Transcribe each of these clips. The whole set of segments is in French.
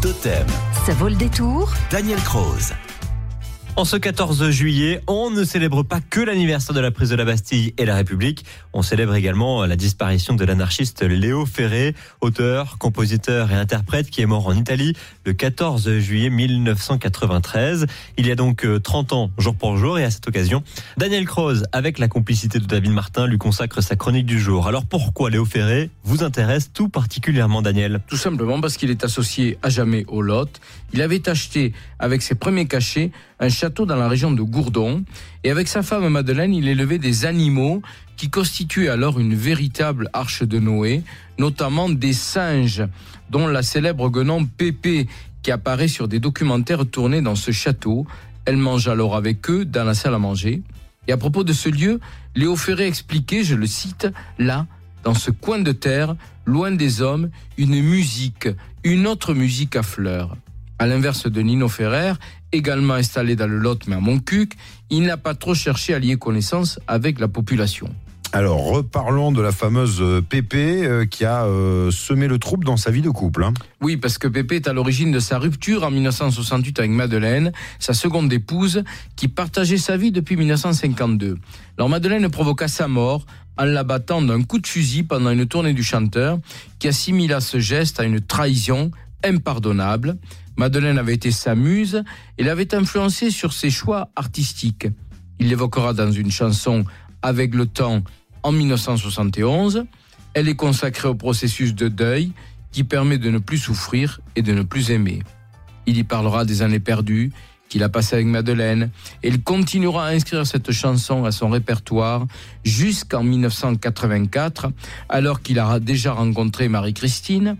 Totem. Ça vaut le détour. Daniel Croze. En ce 14 juillet, on ne célèbre pas que l'anniversaire de la prise de la Bastille et la République, on célèbre également la disparition de l'anarchiste Léo Ferré, auteur, compositeur et interprète qui est mort en Italie le 14 juillet 1993. Il y a donc 30 ans, jour pour jour, et à cette occasion, Daniel Croze, avec la complicité de David Martin, lui consacre sa chronique du jour. Alors pourquoi Léo Ferré vous intéresse tout particulièrement, Daniel? Tout simplement parce qu'il est associé à jamais au Lot. Il avait acheté, avec ses premiers cachets, un château dans la région de Gourdon. Et avec sa femme Madeleine, il élevait des animaux qui constituaient alors une véritable arche de Noé, notamment des singes, dont la célèbre guenon Pépé, qui apparaît sur des documentaires tournés dans ce château. Elle mange alors avec eux dans la salle à manger. Et à propos de ce lieu, Léo Ferré expliquait, je le cite, là, dans ce coin de terre, loin des hommes, une musique, une autre musique à fleurs. À l'inverse de Nino Ferrer, également installé dans le Lot mais à Montcuq, il n'a pas trop cherché à lier connaissance avec la population. Alors, reparlons de la fameuse euh, Pépé euh, qui a euh, semé le trouble dans sa vie de couple. Hein. Oui, parce que Pépé est à l'origine de sa rupture en 1968 avec Madeleine, sa seconde épouse, qui partageait sa vie depuis 1952. Alors Madeleine provoqua sa mort en l'abattant d'un coup de fusil pendant une tournée du chanteur, qui assimila ce geste à une trahison impardonnable. Madeleine avait été sa muse et l'avait influencé sur ses choix artistiques. Il l'évoquera dans une chanson Avec le temps en 1971. Elle est consacrée au processus de deuil qui permet de ne plus souffrir et de ne plus aimer. Il y parlera des années perdues qu'il a passées avec Madeleine et il continuera à inscrire cette chanson à son répertoire jusqu'en 1984 alors qu'il aura déjà rencontré Marie-Christine,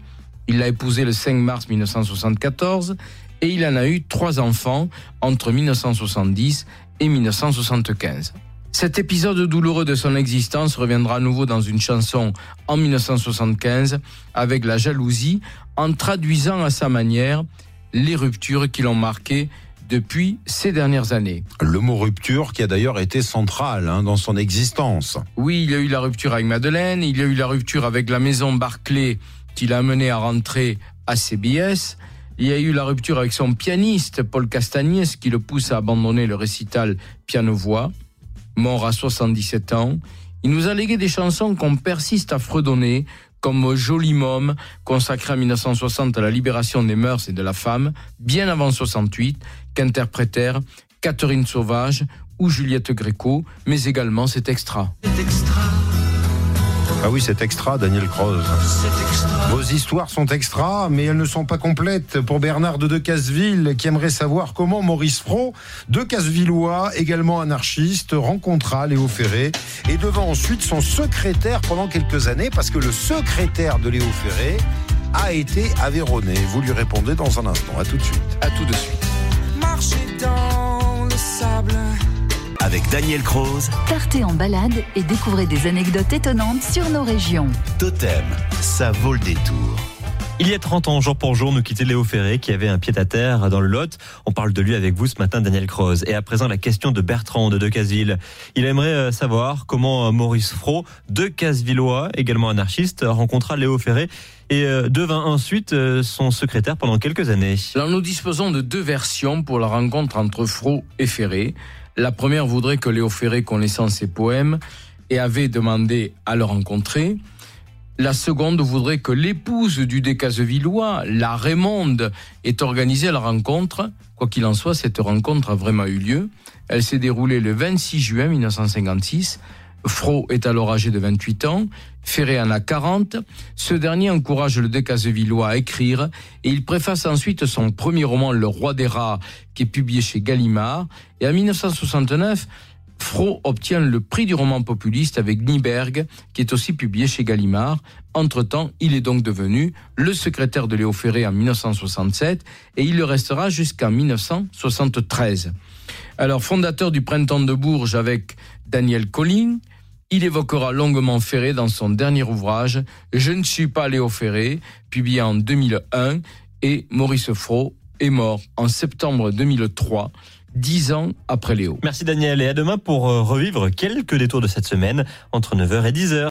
il l'a épousée le 5 mars 1974 et il en a eu trois enfants entre 1970 et 1975. Cet épisode douloureux de son existence reviendra à nouveau dans une chanson en 1975 avec la jalousie en traduisant à sa manière les ruptures qui l'ont marqué depuis ces dernières années. Le mot rupture qui a d'ailleurs été central hein, dans son existence. Oui, il y a eu la rupture avec Madeleine, il y a eu la rupture avec la maison Barclay qui l'a amené à rentrer à CBS. Il y a eu la rupture avec son pianiste, Paul Castagnès, qui le pousse à abandonner le récital piano-voix. Mort à 77 ans, il nous a légué des chansons qu'on persiste à fredonner, comme Joli Môme, consacré en 1960 à la libération des mœurs et de la femme, bien avant 68, qu'interprétèrent Catherine Sauvage ou Juliette Gréco, mais également cet extra. Ah oui, c'est extra, Daniel Croze. Vos histoires sont extra, mais elles ne sont pas complètes. Pour Bernard de Decazeville, qui aimerait savoir comment Maurice Fro, de Casvillois, également anarchiste, rencontra Léo Ferré et devant ensuite son secrétaire pendant quelques années, parce que le secrétaire de Léo Ferré a été avéronné. Vous lui répondez dans un instant. À tout de suite. À tout de suite. Marcher dans avec Daniel Croze. Partez en balade et découvrez des anecdotes étonnantes sur nos régions. Totem, ça vaut le détour. Il y a 30 ans, jour pour jour, nous quittait Léo Ferré, qui avait un pied-à-terre dans le Lot. On parle de lui avec vous ce matin, Daniel Croze. Et à présent, la question de Bertrand de Decazeville. Il aimerait euh, savoir comment euh, Maurice Fro, de Casevillois, également anarchiste, rencontra Léo Ferré et euh, devint ensuite son secrétaire pendant quelques années. Alors, nous disposons de deux versions pour la rencontre entre Fro et Ferré. La première voudrait que Léo Ferré connaissant ses poèmes et avait demandé à le rencontrer. La seconde voudrait que l'épouse du Décazevillois, la Raymonde, ait organisé la rencontre. Quoi qu'il en soit, cette rencontre a vraiment eu lieu. Elle s'est déroulée le 26 juin 1956. Fro est alors âgé de 28 ans, Ferré en a 40. Ce dernier encourage le Décazevillois à écrire et il préface ensuite son premier roman Le Roi des Rats qui est publié chez Gallimard. Et en 1969, Fro obtient le prix du roman populiste avec Nieberg, qui est aussi publié chez Gallimard. Entre-temps, il est donc devenu le secrétaire de Léo Ferré en 1967 et il le restera jusqu'en 1973. Alors, fondateur du Printemps de Bourges avec Daniel Collin, il évoquera longuement Ferré dans son dernier ouvrage Je ne suis pas Léo Ferré, publié en 2001, et Maurice Fro est mort en septembre 2003 dix ans après Léo. Merci Daniel et à demain pour euh, revivre quelques détours de cette semaine entre 9h et 10h.